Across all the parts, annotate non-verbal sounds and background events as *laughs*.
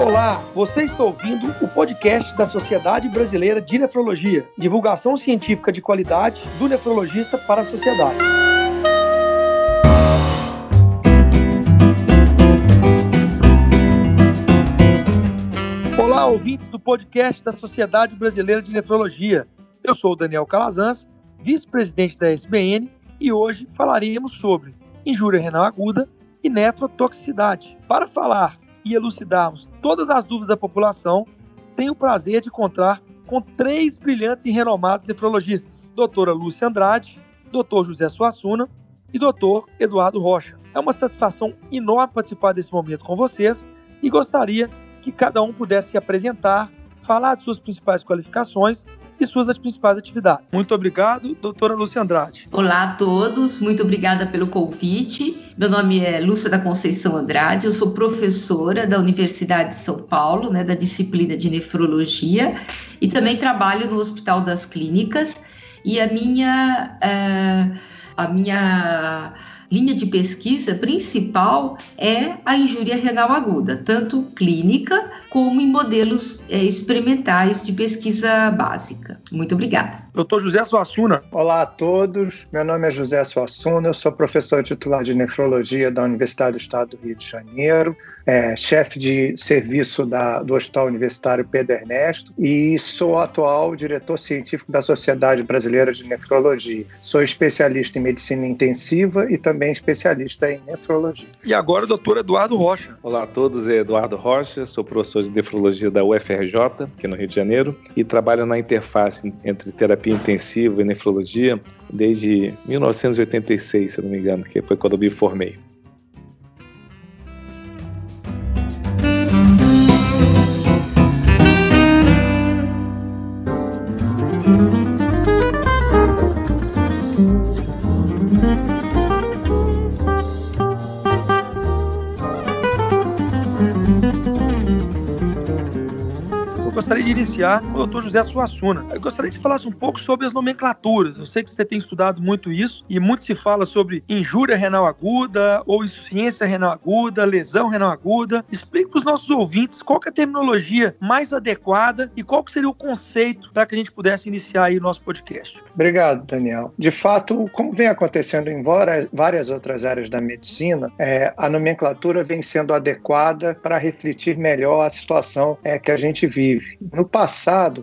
Olá, você está ouvindo o podcast da Sociedade Brasileira de Nefrologia, divulgação científica de qualidade do nefrologista para a sociedade. Olá, ouvintes do podcast da Sociedade Brasileira de Nefrologia. Eu sou o Daniel Calazans, vice-presidente da SBN, e hoje falaremos sobre injúria renal aguda e nefrotoxicidade. Para falar e elucidarmos todas as dúvidas da população, tenho o prazer de encontrar com três brilhantes e renomados nefrologistas: doutora Lúcia Andrade, doutor José Suassuna e doutor Eduardo Rocha. É uma satisfação enorme participar desse momento com vocês e gostaria que cada um pudesse se apresentar, falar de suas principais qualificações e suas principais atividades. Muito obrigado, doutora Lúcia Andrade. Olá a todos, muito obrigada pelo convite. Meu nome é Lúcia da Conceição Andrade, eu sou professora da Universidade de São Paulo, né, da disciplina de nefrologia, e também trabalho no Hospital das Clínicas. E a minha. Uh, a minha linha de pesquisa principal é a injúria renal aguda, tanto clínica como em modelos é, experimentais de pesquisa básica. Muito obrigada. Doutor José Suassuna. Olá a todos, meu nome é José Suassuna, eu sou professor titular de nefrologia da Universidade do Estado do Rio de Janeiro é, chefe de serviço da, do Hospital Universitário Pedro Ernesto e sou atual diretor científico da Sociedade Brasileira de Nefrologia. Sou especialista em medicina intensiva e também especialista em nefrologia. E agora o doutor Eduardo Rocha. Olá a todos, é Eduardo Rocha, sou professor de nefrologia da UFRJ, aqui no Rio de Janeiro, e trabalho na interface entre terapia intensiva e nefrologia desde 1986, se não me engano, que foi quando eu me formei. Iniciar o Dr. José Suassuna. Eu gostaria que você falasse um pouco sobre as nomenclaturas. Eu sei que você tem estudado muito isso e muito se fala sobre injúria renal aguda ou insuficiência renal aguda, lesão renal aguda. Explique para os nossos ouvintes qual é a terminologia mais adequada e qual seria o conceito para que a gente pudesse iniciar aí o nosso podcast. Obrigado, Daniel. De fato, como vem acontecendo em várias outras áreas da medicina, é, a nomenclatura vem sendo adequada para refletir melhor a situação é, que a gente vive. No passado,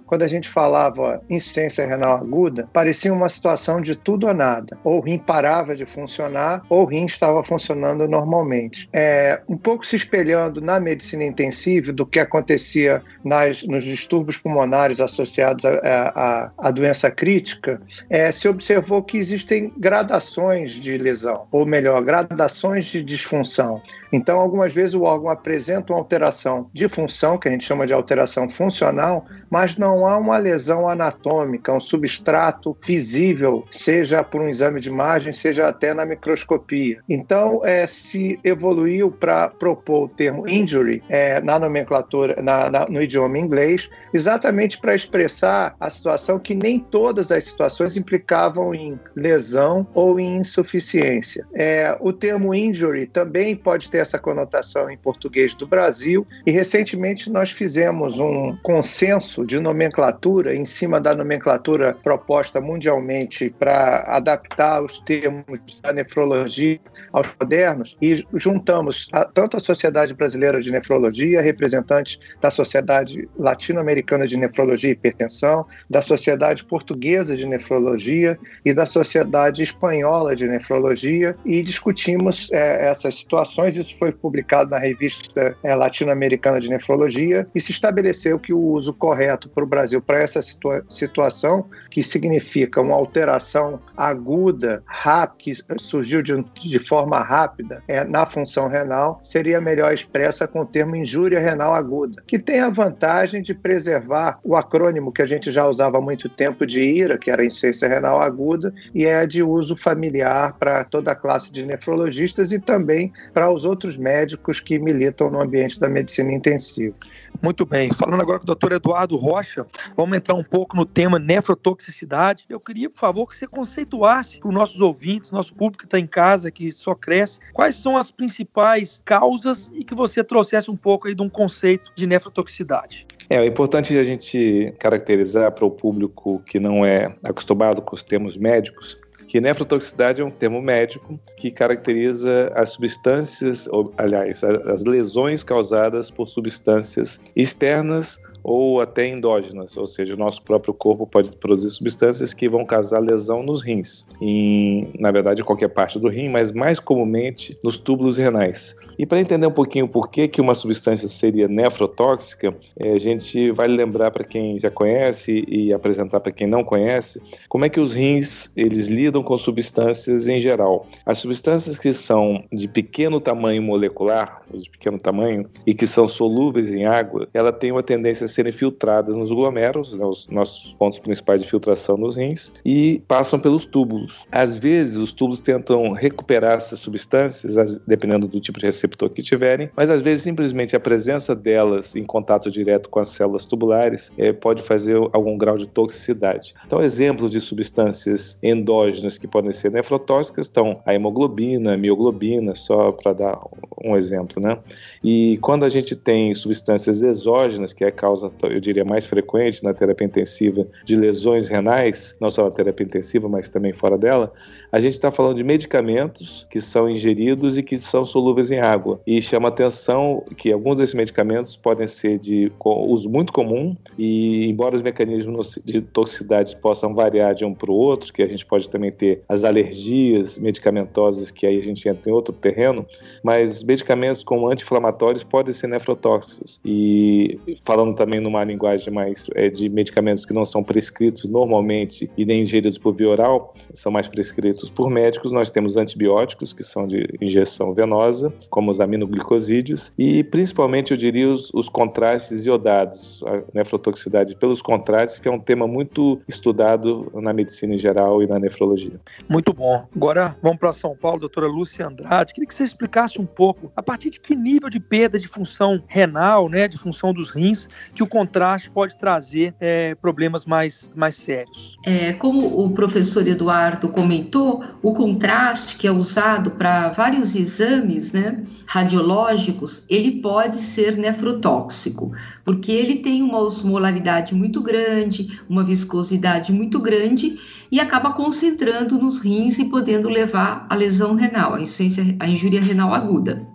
quando a gente falava insuficiência renal aguda, parecia uma situação de tudo ou nada. Ou o rim parava de funcionar, ou o rim estava funcionando normalmente. É, um pouco se espelhando na medicina intensiva do que acontecia nas, nos distúrbios pulmonares associados à doença crítica, é, se observou que existem gradações de lesão, ou melhor, gradações de disfunção. Então, algumas vezes o órgão apresenta uma alteração de função, que a gente chama de alteração funcional, mas não há uma lesão anatômica, um substrato visível, seja por um exame de imagem, seja até na microscopia. Então, é, se evoluiu para propor o termo injury é, na nomenclatura, na, na, no idioma inglês, exatamente para expressar a situação que nem todas as situações implicavam em lesão ou em insuficiência. É, o termo injury também pode ter essa conotação em português do Brasil e recentemente nós fizemos um consenso de nomenclatura em cima da nomenclatura proposta mundialmente para adaptar os termos da nefrologia aos modernos e juntamos a, tanto a Sociedade Brasileira de Nefrologia, representantes da Sociedade Latino-Americana de Nefrologia e Hipertensão, da Sociedade Portuguesa de Nefrologia e da Sociedade Espanhola de Nefrologia e discutimos é, essas situações. Isso foi publicado na revista é, Latino-Americana de Nefrologia e se estabeleceu que o uso correto para o Brasil para essa situa situação, que significa uma alteração aguda, rápida, que surgiu de, de forma rápida é, na função renal, seria melhor expressa com o termo injúria renal aguda, que tem a vantagem de preservar o acrônimo que a gente já usava há muito tempo de IRA, que era insuficiência renal aguda, e é de uso familiar para toda a classe de nefrologistas e também para os outros médicos que militam no ambiente da medicina intensiva. Muito bem. Falando agora agora com o doutor Eduardo Rocha. Vamos entrar um pouco no tema nefrotoxicidade. Eu queria, por favor, que você conceituasse para os nossos ouvintes, nosso público que está em casa, que só cresce, quais são as principais causas e que você trouxesse um pouco aí de um conceito de nefrotoxicidade. É, é importante a gente caracterizar para o público que não é acostumado com os termos médicos que nefrotoxicidade é um termo médico que caracteriza as substâncias, ou, aliás, as lesões causadas por substâncias externas ou até endógenas, ou seja, o nosso próprio corpo pode produzir substâncias que vão causar lesão nos rins, em, na verdade, qualquer parte do rim, mas mais comumente nos túbulos renais. E para entender um pouquinho por que, que uma substância seria nefrotóxica, é, a gente vai lembrar para quem já conhece e apresentar para quem não conhece como é que os rins eles lidam com substâncias em geral. As substâncias que são de pequeno tamanho molecular, de pequeno tamanho, e que são solúveis em água, ela tem uma tendência serem filtradas nos glomérulos, né, os nossos pontos principais de filtração nos rins, e passam pelos túbulos. Às vezes, os túbulos tentam recuperar essas substâncias, dependendo do tipo de receptor que tiverem, mas às vezes simplesmente a presença delas em contato direto com as células tubulares é, pode fazer algum grau de toxicidade. Então, exemplos de substâncias endógenas que podem ser nefrotóxicas estão a hemoglobina, a mioglobina, só para dar um exemplo, né? E quando a gente tem substâncias exógenas, que é a causa causa, eu diria, mais frequente na terapia intensiva de lesões renais, não só na terapia intensiva, mas também fora dela, a gente está falando de medicamentos que são ingeridos e que são solúveis em água. E chama atenção que alguns desses medicamentos podem ser de uso muito comum e, embora os mecanismos de toxicidade possam variar de um para o outro, que a gente pode também ter as alergias medicamentosas, que aí a gente entra em outro terreno, mas medicamentos como anti-inflamatórios podem ser nefrotóxicos. E falando também numa linguagem mais é, de medicamentos que não são prescritos normalmente e nem ingeridos por via oral, são mais prescritos por médicos. Nós temos antibióticos, que são de injeção venosa, como os aminoglicosídeos, e principalmente, eu diria, os, os contrastes iodados, a nefrotoxicidade pelos contrastes, que é um tema muito estudado na medicina em geral e na nefrologia. Muito bom. Agora vamos para São Paulo, doutora Lúcia Andrade. Queria que você explicasse um pouco a partir de que nível de perda de função renal, né, de função dos rins, que o contraste pode trazer é, problemas mais, mais sérios. É, como o professor Eduardo comentou, o contraste que é usado para vários exames né, radiológicos, ele pode ser nefrotóxico, porque ele tem uma osmolaridade muito grande, uma viscosidade muito grande e acaba concentrando nos rins e podendo levar à lesão renal, a, a injúria renal aguda.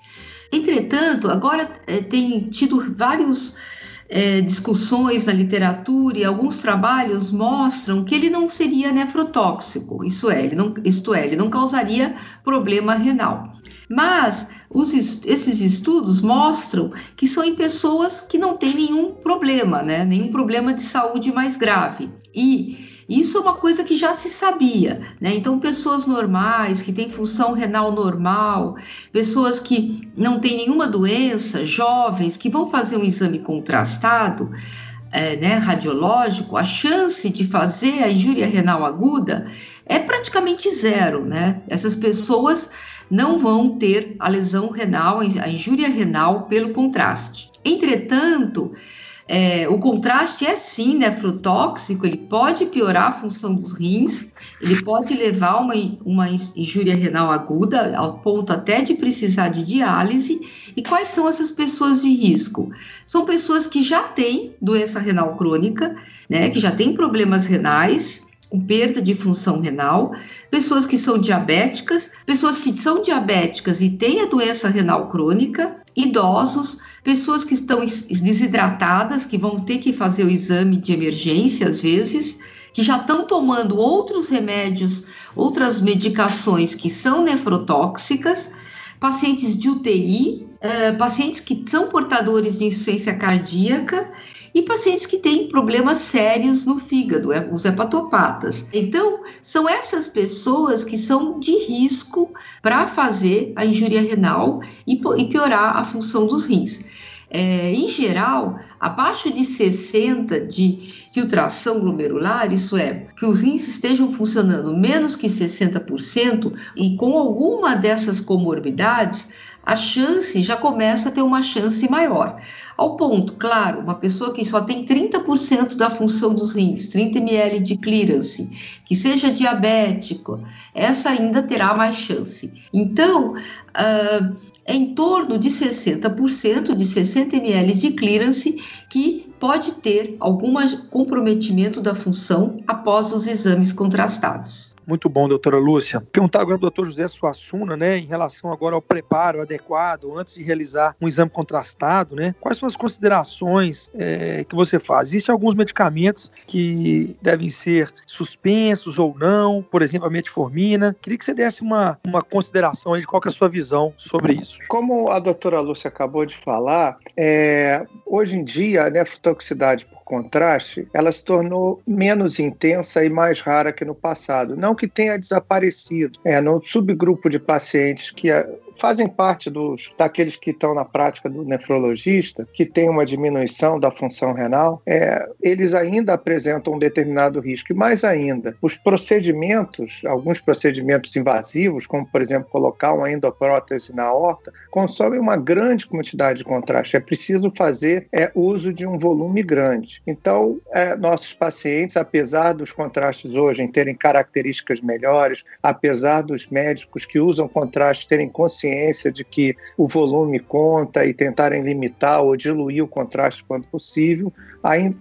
Entretanto, agora é, tem tido vários é, discussões na literatura e alguns trabalhos mostram que ele não seria nefrotóxico, isso é, ele não, isto é, ele não causaria problema renal. Mas os, esses estudos mostram que são em pessoas que não têm nenhum problema, né? Nenhum problema de saúde mais grave. E isso é uma coisa que já se sabia, né? Então, pessoas normais, que têm função renal normal, pessoas que não têm nenhuma doença, jovens, que vão fazer um exame contrastado, é, né, radiológico, a chance de fazer a injúria renal aguda é praticamente zero, né? Essas pessoas não vão ter a lesão renal, a injúria renal pelo contraste. Entretanto, é, o contraste é sim nefrotóxico, ele pode piorar a função dos rins, ele pode levar uma, uma injúria renal aguda, ao ponto até de precisar de diálise. E quais são essas pessoas de risco? São pessoas que já têm doença renal crônica, né, que já têm problemas renais, com perda de função renal, pessoas que são diabéticas, pessoas que são diabéticas e têm a doença renal crônica, idosos, pessoas que estão desidratadas, que vão ter que fazer o exame de emergência às vezes, que já estão tomando outros remédios, outras medicações que são nefrotóxicas, pacientes de UTI, eh, pacientes que são portadores de insuficiência cardíaca e pacientes que têm problemas sérios no fígado, é, os hepatopatas. Então, são essas pessoas que são de risco para fazer a injúria renal e, piorar a função dos rins. É, em geral, abaixo de 60 de filtração glomerular, isso é, que os rins estejam funcionando menos que 60% e com alguma dessas comorbidades, a chance já começa a ter uma chance maior. Ao ponto, claro, uma pessoa que só tem 30% da função dos rins, 30 ml de clearance, que seja diabético, essa ainda terá mais chance. Então, uh, é em torno de 60% de 60 ml de clearance que pode ter algum comprometimento da função após os exames contrastados. Muito bom, doutora Lúcia. Perguntar agora para o doutor José Suassuna, né, em relação agora ao preparo adequado antes de realizar um exame contrastado, né? Quais são as considerações é, que você faz? Existem alguns medicamentos que devem ser suspensos ou não, por exemplo, a metformina. Queria que você desse uma, uma consideração aí de qual é a sua visão sobre isso. Como a doutora Lúcia acabou de falar, é, hoje em dia a nefrotoxicidade por contraste, ela se tornou menos intensa e mais rara que no passado. Não que tenha desaparecido. É, no subgrupo de pacientes que fazem parte dos daqueles que estão na prática do nefrologista, que tem uma diminuição da função renal, é, eles ainda apresentam um determinado risco. E mais ainda, os procedimentos, alguns procedimentos invasivos, como por exemplo colocar uma endoprótese na horta, consomem uma grande quantidade de contraste. É preciso fazer é, uso de um volume grande. Então, é, nossos pacientes, apesar dos contrastes hoje terem características melhores, apesar dos médicos que usam contraste terem consciência consciência de que o volume conta e tentarem limitar ou diluir o contraste quanto possível,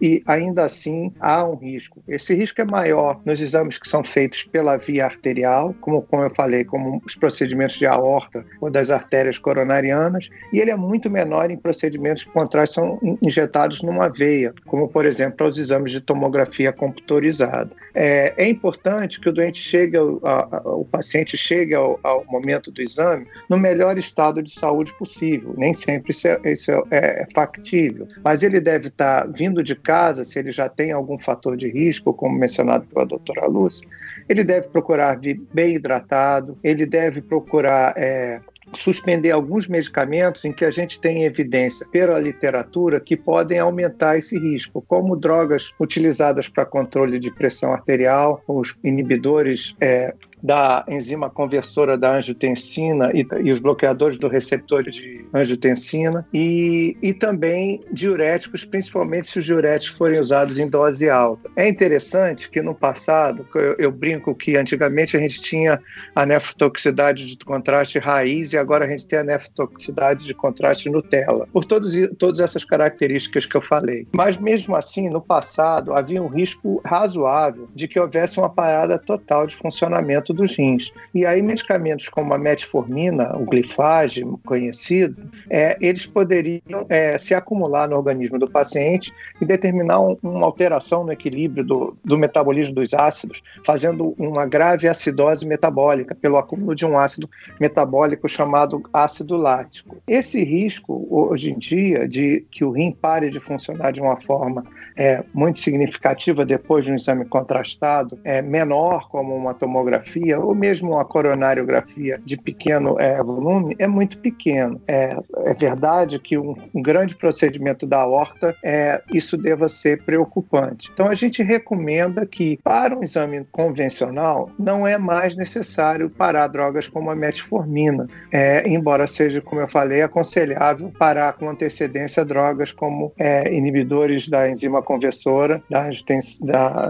e ainda assim há um risco. Esse risco é maior nos exames que são feitos pela via arterial, como, como eu falei, como os procedimentos de aorta ou das artérias coronarianas, e ele é muito menor em procedimentos que contraste são injetados numa veia, como por exemplo os exames de tomografia computadorizada. É, é importante que o doente chegue, a, a, o paciente chegue ao, ao momento do exame no melhor estado de saúde possível. Nem sempre isso é, isso é, é factível, mas ele deve estar vindo de casa, se ele já tem algum fator de risco, como mencionado pela doutora Lúcia, ele deve procurar vir bem hidratado, ele deve procurar é, suspender alguns medicamentos em que a gente tem evidência pela literatura que podem aumentar esse risco, como drogas utilizadas para controle de pressão arterial, os inibidores é, da enzima conversora da angiotensina e, e, os bloqueadores do receptor de angiotensina e, e também diuréticos, principalmente se os diuréticos forem usados em dose alta. É interessante que no passado, eu, eu brinco que antigamente a gente tinha a nefrotoxicidade de contraste raiz e agora a gente tem a nefrotoxicidade de contraste Nutella, por todos, todas essas características que eu falei. Mas mesmo assim, no passado, havia um risco razoável de que houvesse uma parada total de funcionamento dos rins. E aí medicamentos como a metformina, o glifage conhecido, é, eles poderiam é, se acumular no organismo do paciente e determinar um, uma alteração no equilíbrio do, do metabolismo dos ácidos, fazendo uma grave acidose metabólica pelo acúmulo de um ácido metabólico chamado ácido lático. Esse risco, hoje em dia, de que o rim pare de funcionar de uma forma é, muito significativa depois de um exame contrastado, é menor como uma tomografia, tomografia ou mesmo uma coronariografia de pequeno é, volume é muito pequeno. É, é verdade que um, um, grande procedimento da aorta é, isso deva ser preocupante. Então a gente recomenda que para um exame convencional não é mais necessário parar drogas como a metformina, é, embora seja, como eu falei, aconselhável parar com antecedência drogas como é, inibidores da enzima conversora da,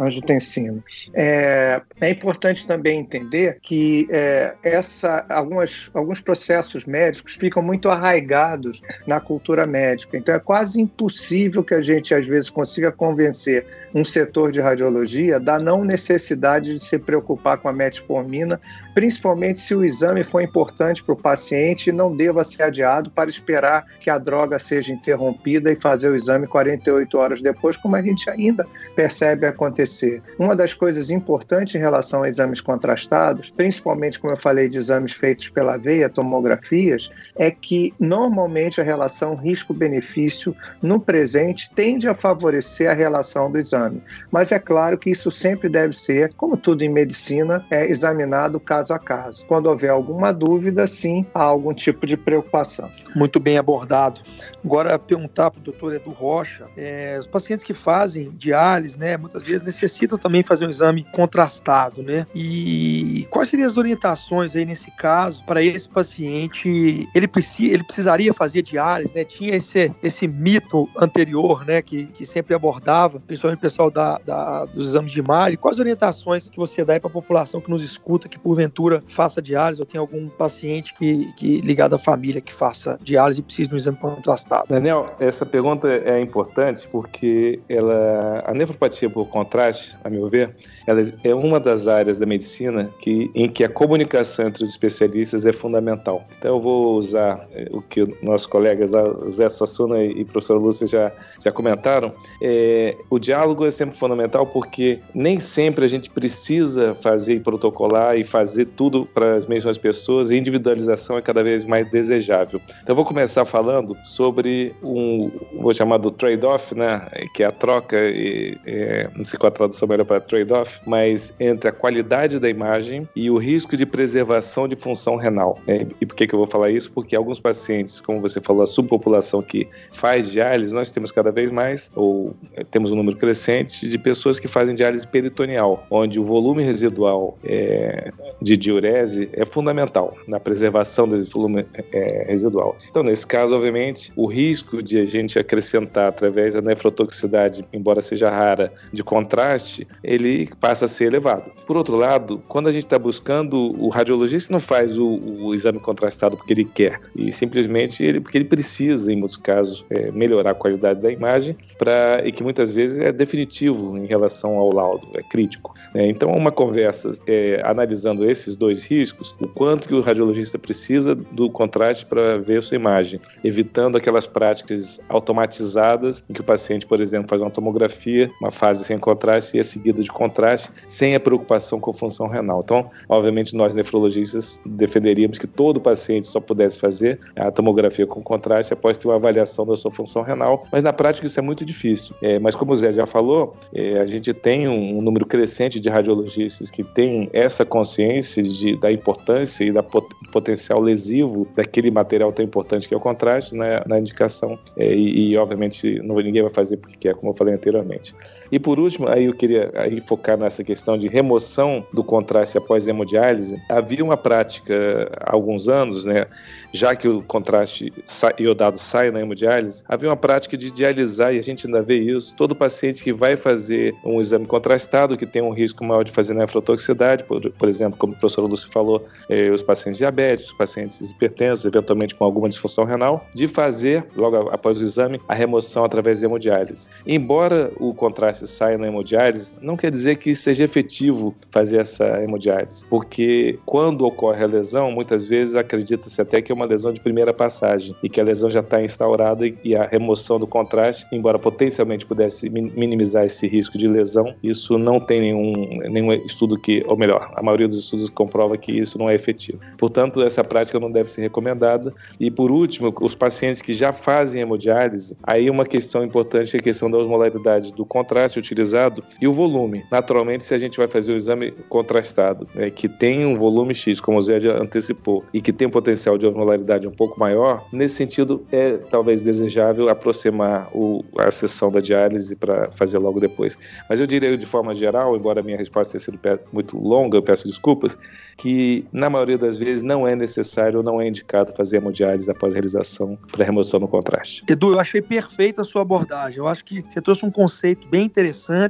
angiotensina. É, é importante também entender entender que é, essa, algumas, alguns processos médicos ficam muito arraigados na cultura médica. Então é quase impossível que a gente, às vezes, consiga convencer um setor de radiologia da não necessidade de se preocupar com a metformina, principalmente se o exame for importante para o paciente e não deva ser adiado para esperar que a droga seja interrompida e fazer o exame 48 horas depois, como a gente ainda percebe acontecer. Uma das coisas importantes em relação a exames contrastados, principalmente como eu falei de exames feitos pela veia, tomografias, é que normalmente a relação risco-benefício no presente tende a favorecer a relação do exame. Mas é claro que isso sempre deve ser, como tudo em medicina, é examinado caso caso a caso. Quando houver alguma dúvida, sim, há algum tipo de preocupação. Muito bem abordado. Agora, perguntar para o doutor Edu Rocha, é, os pacientes que fazem diálise, né, muitas vezes necessitam também fazer um exame contrastado, né? E quais seriam as orientações aí nesse caso para esse paciente? Ele, precisa, ele precisaria fazer diálise, né? Tinha esse, esse mito anterior, né, que, que sempre abordava, principalmente o pessoal da, da, dos exames de imagem. Quais orientações que você dá para a população que nos escuta, que porventura faça diálise ou tem algum paciente que, que ligado à família que faça diálise e precisa de um exame contrastado? Daniel, essa pergunta é importante porque ela, a nefropatia por contraste, a meu ver, ela é uma das áreas da medicina que, em que a comunicação entre os especialistas é fundamental. Então eu vou usar eh, o que nossos colegas Zé Suassuna e professor Lúcia já, já comentaram. É, o diálogo é sempre fundamental porque nem sempre a gente precisa fazer e protocolar e fazer tudo para as mesmas pessoas e individualização é cada vez mais desejável. Então vou começar falando sobre um, vou chamar do trade-off, né, que é a troca, e, é, não sei qual a tradução melhor para trade-off, mas entre a qualidade da imagem e o risco de preservação de função renal. É, e por que, que eu vou falar isso? Porque alguns pacientes, como você falou, a subpopulação que faz diálise, nós temos cada vez mais, ou é, temos um número crescente de pessoas que fazem diálise peritoneal, onde o volume residual é, de diurese é fundamental na preservação desse volume é, residual. Então, nesse caso, obviamente, o risco de a gente acrescentar através da nefrotoxicidade, embora seja rara, de contraste, ele passa a ser elevado. Por outro lado, quando a gente está buscando, o radiologista não faz o, o, exame contrastado porque ele quer, e simplesmente ele, porque ele precisa, em muitos casos, é, melhorar a qualidade da imagem, pra, e que muitas vezes é definitivo em relação ao laudo, é crítico. Né? Então, uma conversa é, analisando esses dois riscos, o quanto que o radiologista precisa do contraste para ver a sua imagem, evitando aquelas práticas automatizadas em que o paciente, por exemplo, faz uma tomografia, uma fase sem contraste e a seguida de contraste, sem a preocupação com a função renal. Então, obviamente, nós nefrologistas defenderíamos que todo paciente só pudesse fazer a tomografia com contraste após ter uma avaliação da sua função renal, mas na prática isso é muito difícil. É, mas como o Zé já falou, é, a gente tem um, um, número crescente de radiologistas que têm essa consciência de, da importância e da pot, potencial lesivo daquele material tão importante que é o contraste na, na indicação é, e, e, obviamente não, ninguém vai fazer porque quer, como eu falei anteriormente. E por último, aí eu queria aí focar nessa questão de remoção do contraste após hemodiálise. Havia uma prática há alguns anos, né, já que o contraste iodado sai na hemodiálise, havia uma prática de dialisar, e a gente ainda vê isso, todo paciente que vai fazer um exame contrastado, que tem um risco maior de fazer nefrotoxicidade, por, por exemplo, como o professor Lúcio falou, eh, os pacientes diabéticos, pacientes hipertensos, eventualmente com alguma disfunção renal, de fazer, logo após o exame, a remoção através de hemodiálise. Embora o contraste saia na hemodiálise, não quer dizer que seja efetivo fazer essa hemodiálise, porque quando ocorre a lesão, muitas vezes acredita-se até que é uma lesão de primeira passagem e que a lesão já está instaurada e a remoção do contraste, embora potencialmente pudesse minimizar esse risco de lesão, isso não tem nenhum, nenhum estudo que, ou melhor, a maioria dos estudos comprova que isso não é efetivo. Portanto, essa prática não deve ser recomendada. E por último, os pacientes que já fazem hemodiálise, aí uma questão importante é a questão da osmolaridade do contraste utilizado e o volume. Naturalmente, se a gente vai fazer o exame contrastado, é, que tem um volume X, como o Zé já antecipou, e que tem um potencial de regularidade um pouco maior, nesse sentido é talvez desejável aproximar o, a sessão da diálise para fazer logo depois. Mas eu diria de forma geral, embora a minha resposta tenha sido muito longa, eu peço desculpas, que na maioria das vezes não é necessário ou não é indicado fazer hemodiálise após a realização para remoção no contraste. Edu, eu achei perfeita a sua abordagem. Eu acho que você trouxe um conceito bem interessante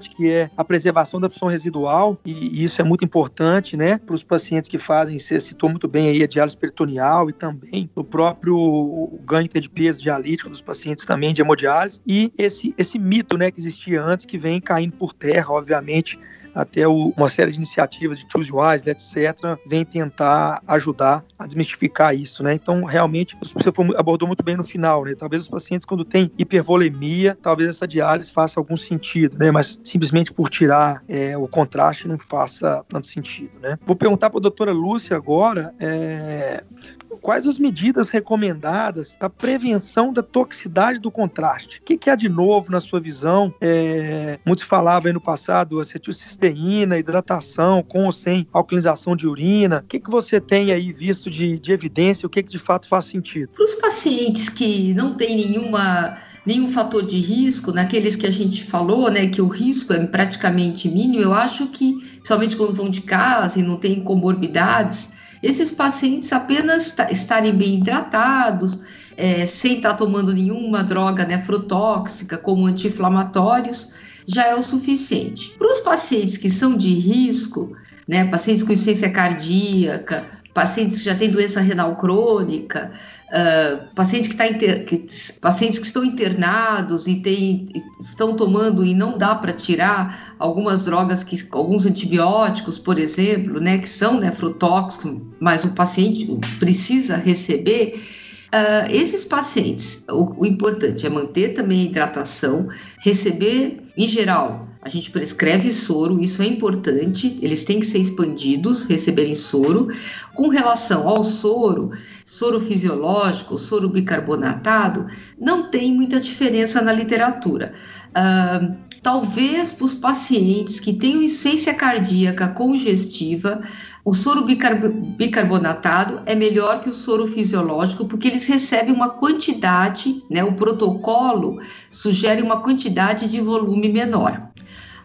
que é a preservação da função residual e isso é muito importante, né, para os pacientes que fazem, você citou muito bem aí a diálise peritoneal e também no próprio ganho de peso dialítico dos pacientes também de hemodiálise e esse, esse mito né, que existia antes que vem caindo por terra, obviamente, até o, uma série de iniciativas de Choose Wise, etc., vem tentar ajudar a desmistificar isso, né? Então, realmente, você abordou muito bem no final, né? Talvez os pacientes, quando têm hipervolemia, talvez essa diálise faça algum sentido, né? Mas simplesmente por tirar é, o contraste não faça tanto sentido, né? Vou perguntar para a doutora Lúcia agora, é, quais as medidas recomendadas para prevenção da toxicidade do contraste? O que, que há de novo na sua visão? É, muitos falavam aí no passado acetilcisteína, hidratação com ou sem alcalinização de urina. O que, que você tem aí visto de, de evidência? O que, que de fato faz sentido? Para os pacientes que não têm nenhuma nenhum fator de risco, naqueles que a gente falou, né, que o risco é praticamente mínimo, eu acho que, principalmente quando vão de casa e não tem comorbidades, esses pacientes apenas estarem bem tratados, é, sem estar tomando nenhuma droga nefrotóxica, como anti-inflamatórios, já é o suficiente. Para os pacientes que são de risco, né, pacientes com insuficiência cardíaca, pacientes que já têm doença renal crônica, uh, pacientes, que tá inter... que, pacientes que estão internados e tem, estão tomando e não dá para tirar algumas drogas, que, alguns antibióticos, por exemplo, né, que são nefrotóxicos, mas o paciente precisa receber. Uh, esses pacientes, o, o importante é manter também a hidratação, receber, em geral, a gente prescreve soro, isso é importante, eles têm que ser expandidos, receberem soro. Com relação ao soro, soro fisiológico, soro bicarbonatado, não tem muita diferença na literatura. Uh, talvez para os pacientes que têm insuficiência cardíaca congestiva, o soro bicarbonatado é melhor que o soro fisiológico porque eles recebem uma quantidade, né? O protocolo sugere uma quantidade de volume menor.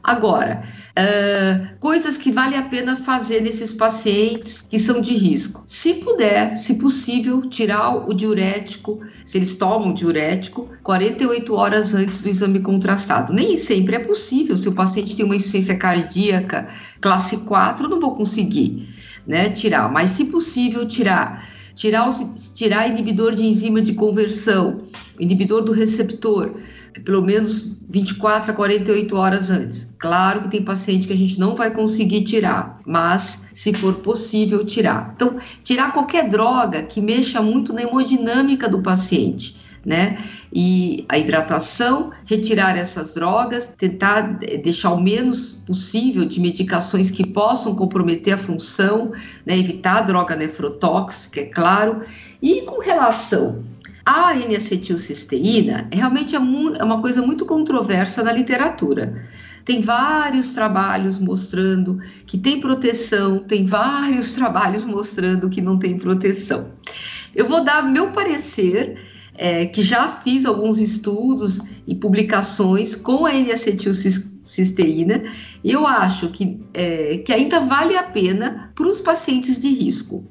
Agora, uh, coisas que vale a pena fazer nesses pacientes que são de risco. Se puder, se possível, tirar o diurético, se eles tomam diurético, 48 horas antes do exame contrastado. Nem sempre é possível. Se o paciente tem uma insuficiência cardíaca classe 4, eu não vou conseguir né, tirar, mas se possível, tirar tirar, os, tirar inibidor de enzima de conversão, inibidor do receptor, pelo menos 24 a 48 horas antes. Claro que tem paciente que a gente não vai conseguir tirar, mas se for possível tirar. Então, tirar qualquer droga que mexa muito na hemodinâmica do paciente. Né? E a hidratação, retirar essas drogas, tentar deixar o menos possível de medicações que possam comprometer a função, né? evitar a droga nefrotóxica, é claro. E com relação a N-acetilcisteína realmente é, é uma coisa muito controversa na literatura. Tem vários trabalhos mostrando que tem proteção, tem vários *laughs* trabalhos mostrando que não tem proteção. Eu vou dar meu parecer, é, que já fiz alguns estudos e publicações com a N-acetilcisteína, e eu acho que, é, que ainda vale a pena para os pacientes de risco.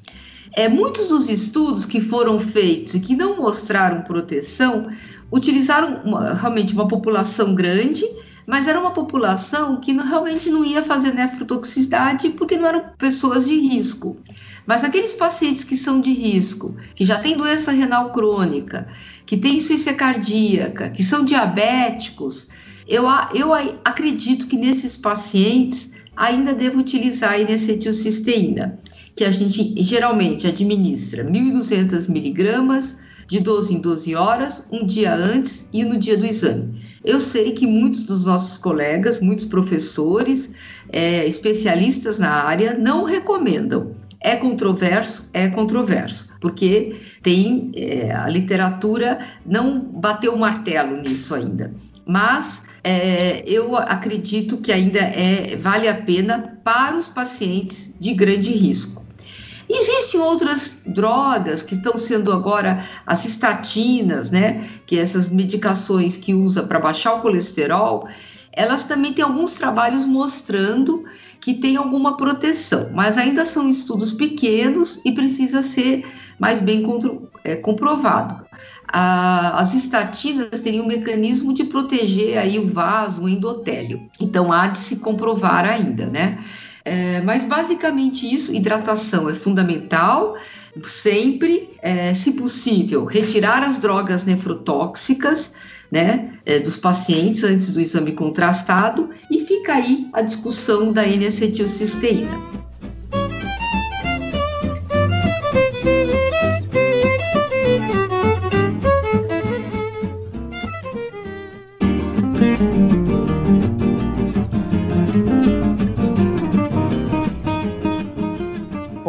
É, muitos dos estudos que foram feitos e que não mostraram proteção utilizaram uma, realmente uma população grande, mas era uma população que não, realmente não ia fazer nefrotoxicidade porque não eram pessoas de risco. Mas aqueles pacientes que são de risco, que já têm doença renal crônica, que têm insuficiência cardíaca, que são diabéticos, eu, eu acredito que nesses pacientes ainda devo utilizar a inecetilcisteína que a gente geralmente administra 1.200 miligramas de 12 em 12 horas, um dia antes e no dia do exame. Eu sei que muitos dos nossos colegas, muitos professores, é, especialistas na área, não recomendam. É controverso? É controverso, porque tem é, a literatura não bateu o martelo nisso ainda. Mas é, eu acredito que ainda é, vale a pena para os pacientes de grande risco. Existem outras drogas que estão sendo agora as estatinas, né? Que essas medicações que usa para baixar o colesterol, elas também têm alguns trabalhos mostrando que tem alguma proteção, mas ainda são estudos pequenos e precisa ser mais bem é, comprovado. as estatinas teriam um mecanismo de proteger aí o vaso, o endotélio. Então há de se comprovar ainda, né? É, mas basicamente isso, hidratação é fundamental, sempre, é, se possível, retirar as drogas nefrotóxicas, né, é, dos pacientes antes do exame contrastado e fica aí a discussão da N-acetilcisteína.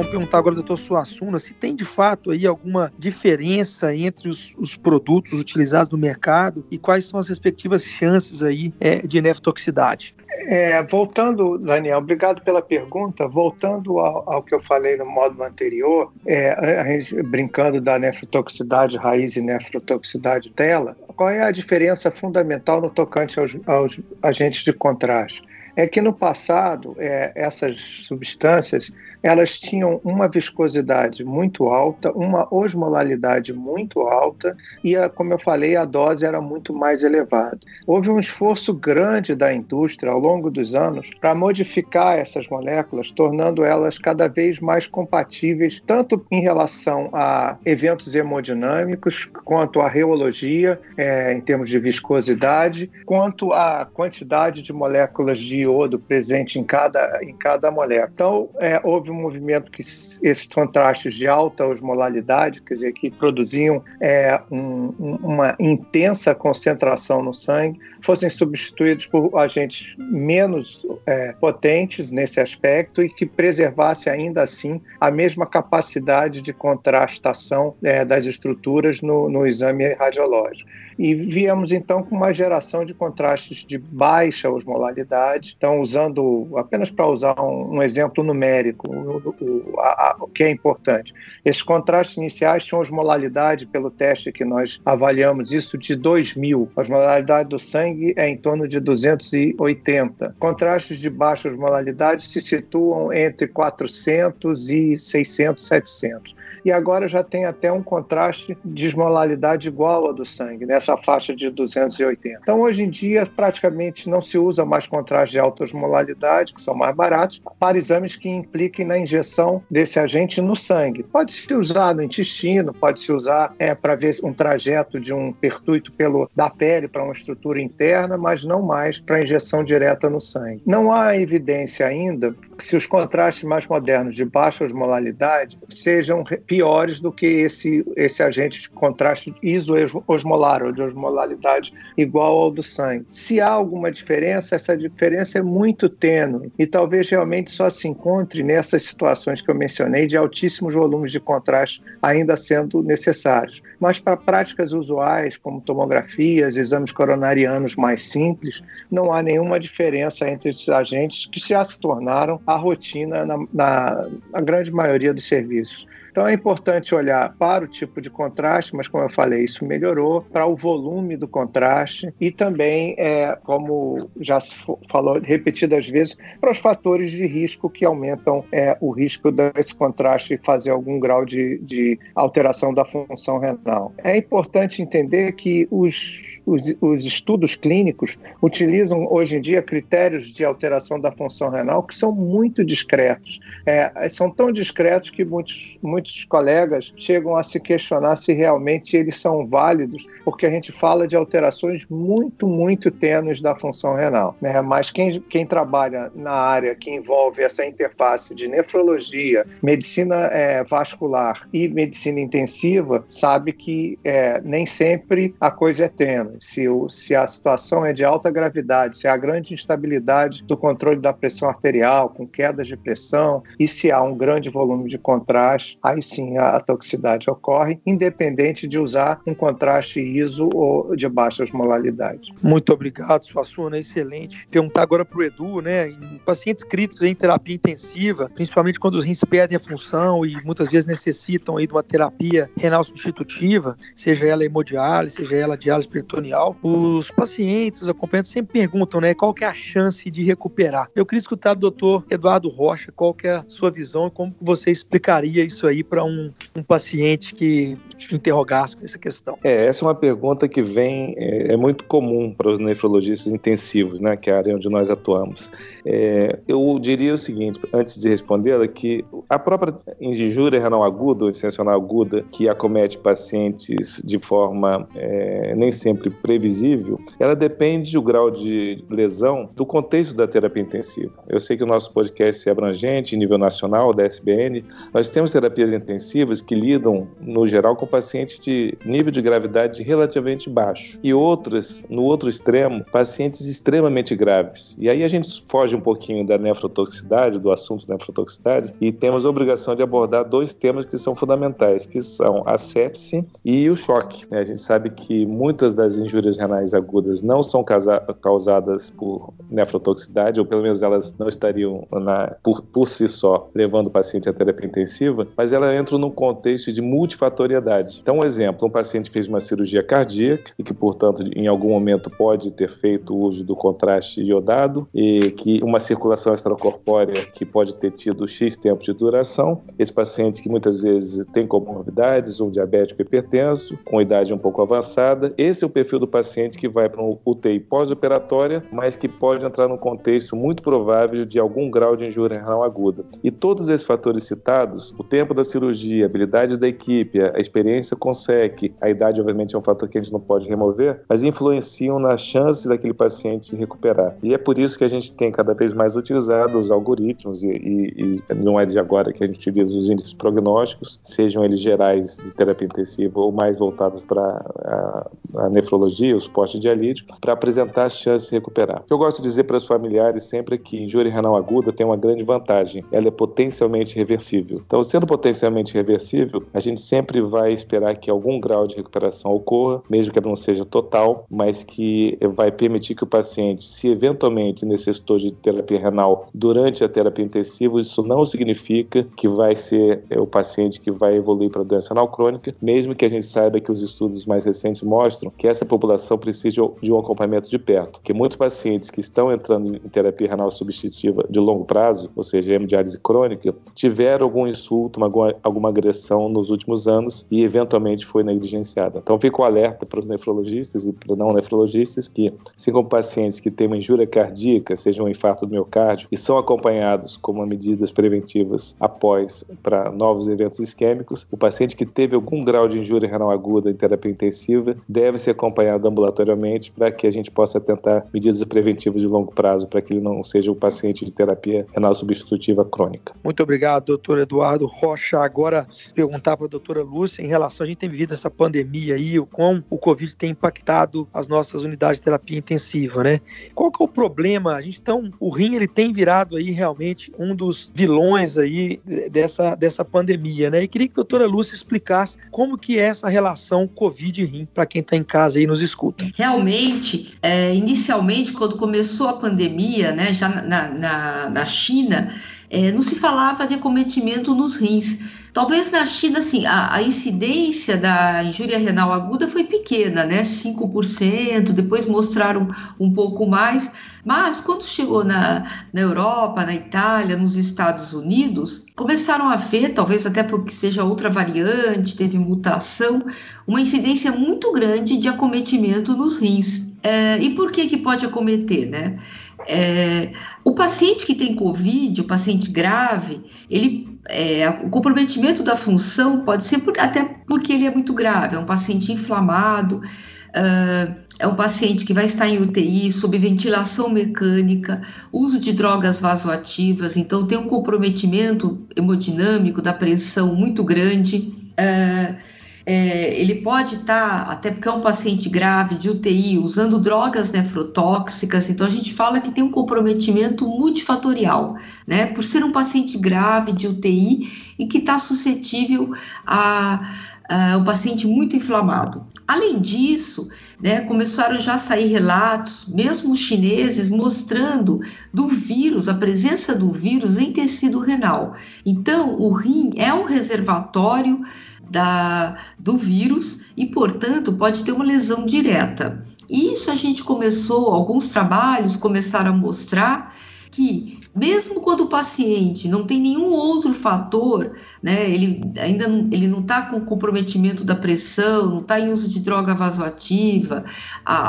Perguntar agora doutor Suassuna se tem de fato aí alguma diferença entre os, os, produtos utilizados no mercado e quais são as respectivas chances aí é, de nefrotoxicidade. É, voltando, Daniel, obrigado pela pergunta. Voltando ao, ao que eu falei no módulo anterior, é, brincando da nefrotoxicidade raiz e nefrotoxicidade dela, qual é a diferença fundamental no tocante aos, aos agentes de contraste? É que no passado, é, essas substâncias elas tinham uma viscosidade muito alta, uma osmolalidade muito alta e, a, como eu falei, a dose era muito mais elevada. Houve um esforço grande da indústria ao longo dos anos para modificar essas moléculas, tornando elas cada vez mais compatíveis, tanto em relação a eventos hemodinâmicos, quanto à reologia, é, em termos de viscosidade, quanto à quantidade de moléculas de iodo presente em cada, em cada molécula. Então, é, houve um movimento que esses contrastes de alta osmolalidade, quer dizer, que produziam é, um, uma intensa concentração no sangue, fossem substituídos por agentes menos é, potentes nesse aspecto e que preservasse ainda assim a mesma capacidade de contrastação é, das estruturas no, no exame radiológico. E viemos então com uma geração de contrastes de baixa osmolalidade. Então, usando, apenas para usar um, um exemplo numérico, o, o, a, o, que é importante. Esses contrastes iniciais tinham osmolalidade, pelo teste que nós avaliamos, isso de 2000. A osmolalidade do sangue é em torno de 280. Contrastes de baixa osmolalidade se situam entre 400 e 600, 700 e agora já tem até um contraste de osmolalidade igual ao do sangue, nessa faixa de 280. Então, hoje em dia, praticamente não se usa mais contraste de alta osmolalidade, que são mais baratos, para exames que impliquem na injeção desse agente no sangue. Pode se usar no intestino, pode se usar é, para ver um trajeto de um pertuito pelo, da pele para uma estrutura interna, mas não mais para injeção direta no sangue. Não há evidência ainda se os contrastes mais modernos de baixa osmolalidade sejam piores do que esse, esse agente de contraste isoosmolar, ou de osmolalidade igual ao do sangue. Se há alguma diferença, essa diferença é muito tênue e talvez realmente só se encontre nessas situações que eu mencionei de altíssimos volumes de contraste ainda sendo necessários. Mas para práticas usuais, como tomografias, exames coronarianos mais simples, não há nenhuma diferença entre esses agentes que já se tornaram a rotina na, na, na grande maioria dos serviços. Então é importante olhar para o tipo de contraste, mas como eu falei, isso melhorou, para o volume do contraste e também, é, como já se falou repetidas vezes, para os fatores de risco que aumentam é, o risco desse contraste fazer algum grau de, de alteração da função renal. É importante entender que os, os, os estudos clínicos utilizam hoje em dia critérios de alteração da função renal que são muito discretos. É, são tão discretos que muitos, muitos muitos colegas chegam a se questionar se realmente eles são válidos, porque a gente fala de alterações muito, muito tênues da função renal. Né? Mas quem, quem trabalha na área que envolve essa interface de nefrologia, medicina é, vascular e medicina intensiva, sabe que é, nem sempre a coisa é tênue. Se, o, se a situação é de alta gravidade, se há grande instabilidade do controle da pressão arterial, com quedas de pressão, e se há um grande volume de contraste, aí sim a, a toxicidade ocorre, independente de usar um contraste ISO ou de baixa osmolalidade. Muito obrigado, Suassuna, excelente. Perguntar agora para o Edu, né, em pacientes críticos em terapia intensiva, principalmente quando os rins perdem a função e muitas vezes necessitam aí de uma terapia renal substitutiva, seja ela hemodiálise, seja ela diálise peritoneal, os pacientes, os acompanhantes sempre perguntam, né, qual que é a chance de recuperar. Eu queria escutar do doutor Eduardo Rocha, qual que é a sua visão e como você explicaria isso aí para um, um, paciente que interrogasse essa questão? É, essa é uma pergunta que vem, é, é, muito comum para os nefrologistas intensivos, né, que é a área onde nós atuamos. É, eu diria o seguinte, antes de respondê-la, que a própria injúria renal aguda ou excepcional aguda, que acomete pacientes de forma é, nem sempre previsível, ela depende do grau de lesão do contexto da terapia intensiva. Eu sei que o nosso podcast é abrangente, nível nacional, da SBN, nós temos terapias intensivas que lidam, no geral, com pacientes de nível de gravidade relativamente baixo. E outras, no outro extremo, pacientes extremamente graves. E aí a gente foge um pouquinho da nefrotoxicidade, do assunto da nefrotoxicidade, e temos a obrigação de abordar dois temas que são fundamentais, que são a sepse e o choque. A gente sabe que muitas das injúrias renais agudas não são causadas por nefrotoxicidade, ou pelo menos elas não estariam na, por, por si só levando o paciente à terapia intensiva, mas ela entra num contexto de multifatoriedade. Então, um exemplo, um paciente fez uma cirurgia cardíaca e que, portanto, em algum momento pode ter feito uso do contraste iodado e que uma circulação extracorpórea que pode ter tido X tempo de duração. Esse paciente que muitas vezes tem comorbidades, um diabético hipertenso, com idade um pouco avançada. Esse é o perfil do paciente que vai para um UTI pós-operatória, mas que pode entrar num contexto muito provável de algum grau de injúria renal aguda. E todos esses fatores citados, o tempo da cirurgia, habilidades da equipe, a experiência com SEC, a idade obviamente é um fator que a gente não pode remover, mas influenciam na chance daquele paciente se recuperar. E é por isso que a gente tem cada vez mais utilizado os algoritmos e, e, e não é de agora que a gente utiliza os índices prognósticos, sejam eles gerais de terapia intensiva ou mais voltados para a, a, nefrologia, o suporte dialítico, para apresentar as chances de recuperar. O que eu gosto de dizer para os familiares sempre é que injúria renal aguda tem uma grande vantagem, ela é potencialmente reversível. Então, sendo potencialmente reversível, a gente sempre vai esperar que algum grau de recuperação ocorra, mesmo que não seja total, mas que vai permitir que o paciente, se eventualmente necessitou de terapia renal durante a terapia intensiva, isso não significa que vai ser é, o paciente que vai evoluir para doença renal crônica, mesmo que a gente saiba que os estudos mais recentes mostram que essa população precisa de um acompanhamento de perto, que muitos pacientes que estão entrando em terapia renal substitutiva de longo prazo, ou seja, hemodiálise crônica, tiveram algum insulto, alguma, alguma agressão nos últimos anos e eventualmente foi negligenciada. Então fico alerta para os nefrologistas e para não nefrologistas que, assim como pacientes que têm uma injúria cardíaca, seja um infarto do miocárdio, e são acompanhados como medidas preventivas após para novos eventos isquêmicos, o paciente que teve algum grau de injúria renal aguda em terapia intensiva deve ser acompanhado ambulatoriamente para que a gente possa tentar medidas preventivas de longo prazo para que ele não seja o paciente de terapia renal substitutiva crônica. Muito obrigado, doutor Eduardo Rocha. Agora, perguntar para a doutora Lúcia em relação, a gente tem vivido essa pandemia aí, o quão o Covid tem impactado as nossas unidades de terapia intensiva, né? Qual que é o problema? A gente então, o rim ele tem virado aí realmente um dos vilões aí dessa, dessa pandemia, né? E queria que a doutora Lúcia explicasse como que é essa relação Covid e rim para quem está em casa e nos escuta. Realmente, é, inicialmente, quando começou a pandemia, né, já na, na, na China, é, não se falava de acometimento nos rins. Talvez na China, assim, a, a, incidência da injúria renal aguda foi pequena, né? 5%, depois mostraram um pouco mais. Mas quando chegou na, na Europa, na Itália, nos Estados Unidos, começaram a ver, talvez até porque seja outra variante, teve mutação, uma incidência muito grande de acometimento nos rins. É, e por que que pode acometer, né? É, o paciente que tem Covid, o paciente grave, ele é, o comprometimento da função pode ser por, até porque ele é muito grave, é um paciente inflamado, uh, é um paciente que vai estar em UTI, sob ventilação mecânica, uso de drogas vasoativas, então tem um comprometimento hemodinâmico da pressão muito grande. Uh, é, ele pode estar, tá, até porque é um paciente grave de UTI, usando drogas nefrotóxicas, então a gente fala que tem um comprometimento multifatorial, né? Por ser um paciente grave de UTI e que está suscetível a, a um paciente muito inflamado. Além disso, né, começaram já a sair relatos, mesmo chineses, mostrando do vírus, a presença do vírus em tecido renal. Então, o rim é um reservatório da, do vírus e, portanto, pode ter uma lesão direta. Isso a gente começou, alguns trabalhos começaram a mostrar que mesmo quando o paciente não tem nenhum outro fator, né, ele ainda não, ele não está com comprometimento da pressão, não está em uso de droga vasoativa,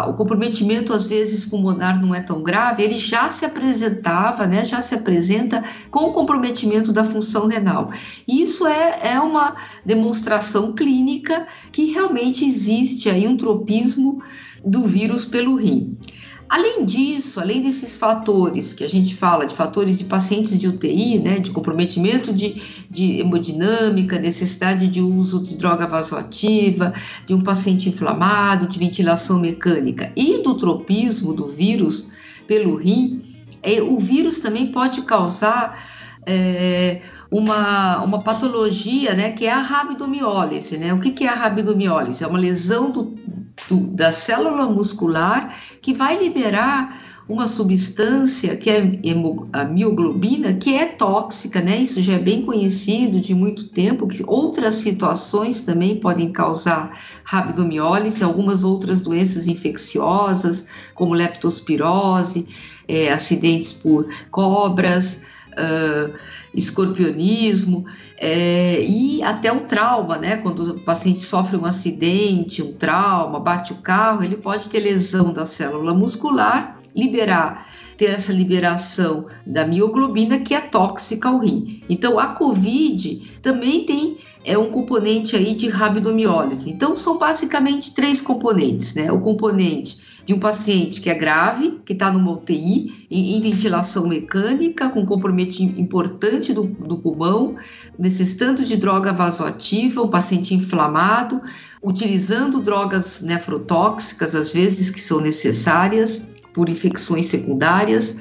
o comprometimento às vezes pulmonar não é tão grave, ele já se apresentava, né, já se apresenta com comprometimento da função renal. Isso é, é uma demonstração clínica que realmente existe aí um tropismo do vírus pelo rim. Além disso, além desses fatores que a gente fala, de fatores de pacientes de UTI, né, de comprometimento de, de hemodinâmica, necessidade de uso de droga vasoativa, de um paciente inflamado, de ventilação mecânica e do tropismo do vírus pelo rim, é, o vírus também pode causar é, uma, uma patologia, né, que é a rabidomiólise, né? O que, que é a rabidomiólise? É uma lesão do, do, da célula muscular que vai liberar uma substância que é a mioglobina, que é tóxica, né? Isso já é bem conhecido de muito tempo, que outras situações também podem causar rabdomiólise, algumas outras doenças infecciosas, como leptospirose, é, acidentes por cobras, uh, escorpionismo é, e até o trauma, né? Quando o paciente sofre um acidente, um trauma, bate o carro, ele pode ter lesão da célula muscular, liberar ter essa liberação da mioglobina que é tóxica ao rim. Então a COVID também tem é um componente aí de rabdomiólise. Então são basicamente três componentes, né? O componente de um paciente que é grave, que está numa UTI, em, em, ventilação mecânica, com comprometimento importante do, do pulmão, necessitando de droga vasoativa, um paciente inflamado, utilizando drogas nefrotóxicas, às vezes que são necessárias por infecções secundárias,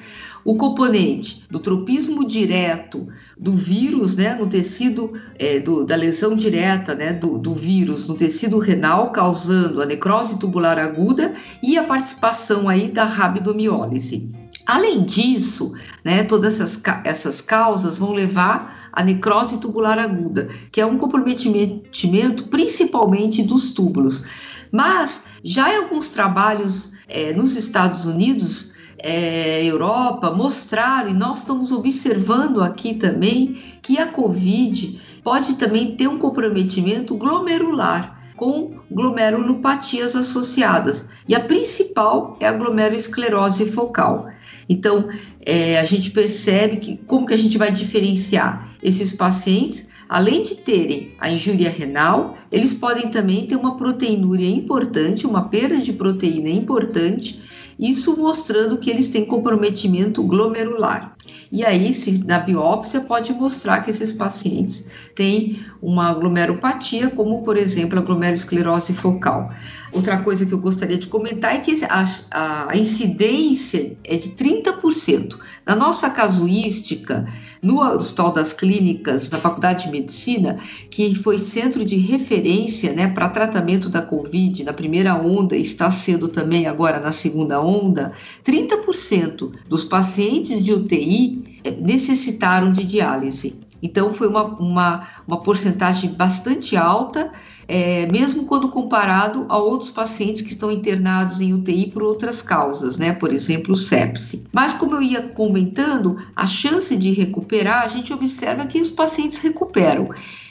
o componente do tropismo direto do vírus, né, no tecido é, do, da lesão direta, né, do, do vírus no tecido renal, causando a necrose tubular aguda e a participação aí da rabdomiólise. Além disso, né, todas essas, essas causas vão levar à necrose tubular aguda, que é um comprometimento principalmente dos túbulos. Mas já em alguns trabalhos é, nos Estados Unidos, é, Europa mostraram, e nós estamos observando aqui também, que a Covid pode também ter um comprometimento glomerular com glomerulopatias associadas. E a principal é a glomeroesclerose focal. Então, é, a gente percebe que como que a gente vai diferenciar esses pacientes Além de terem a injúria renal, eles podem também ter uma proteinúria importante, uma perda de proteína importante, isso mostrando que eles têm comprometimento glomerular. E aí, se na biópsia, pode mostrar que esses pacientes têm uma glomeropatia, como por exemplo a glomerulosclerose focal. Outra coisa que eu gostaria de comentar é que a, a incidência é de 30%. Na nossa casuística, no Hospital das Clínicas, na Faculdade de Medicina, que foi centro de referência né, para tratamento da Covid na primeira onda e está sendo também agora na segunda onda, 30% dos pacientes de UTI eh, necessitaram de diálise. Então, foi uma, uma, uma porcentagem bastante alta é, mesmo quando comparado a outros pacientes que estão internados em UTI por outras causas, né? Por exemplo, sepse. Mas como eu ia comentando, a chance de recuperar, a gente observa que os pacientes recuperam.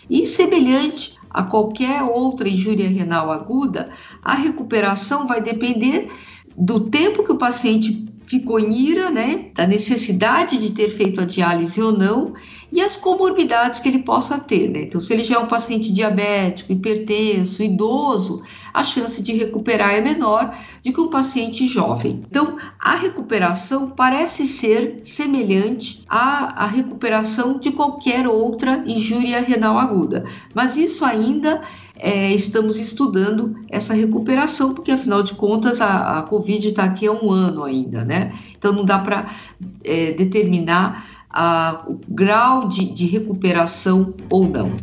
E semelhante a qualquer outra injúria renal aguda, a recuperação vai depender do tempo que o paciente ficou em ira, né, da necessidade de ter feito a diálise ou não e as comorbidades que ele possa ter, né? Então, se ele já é um paciente diabético, hipertenso, idoso, a chance de recuperar é menor do que um paciente jovem. Então, a recuperação parece ser semelhante à, à recuperação de qualquer outra injúria renal aguda, mas isso ainda é, estamos estudando essa recuperação, porque afinal de contas a, a Covid está aqui há um ano ainda, né? Então não dá para é, determinar a, o grau de, de recuperação ou não.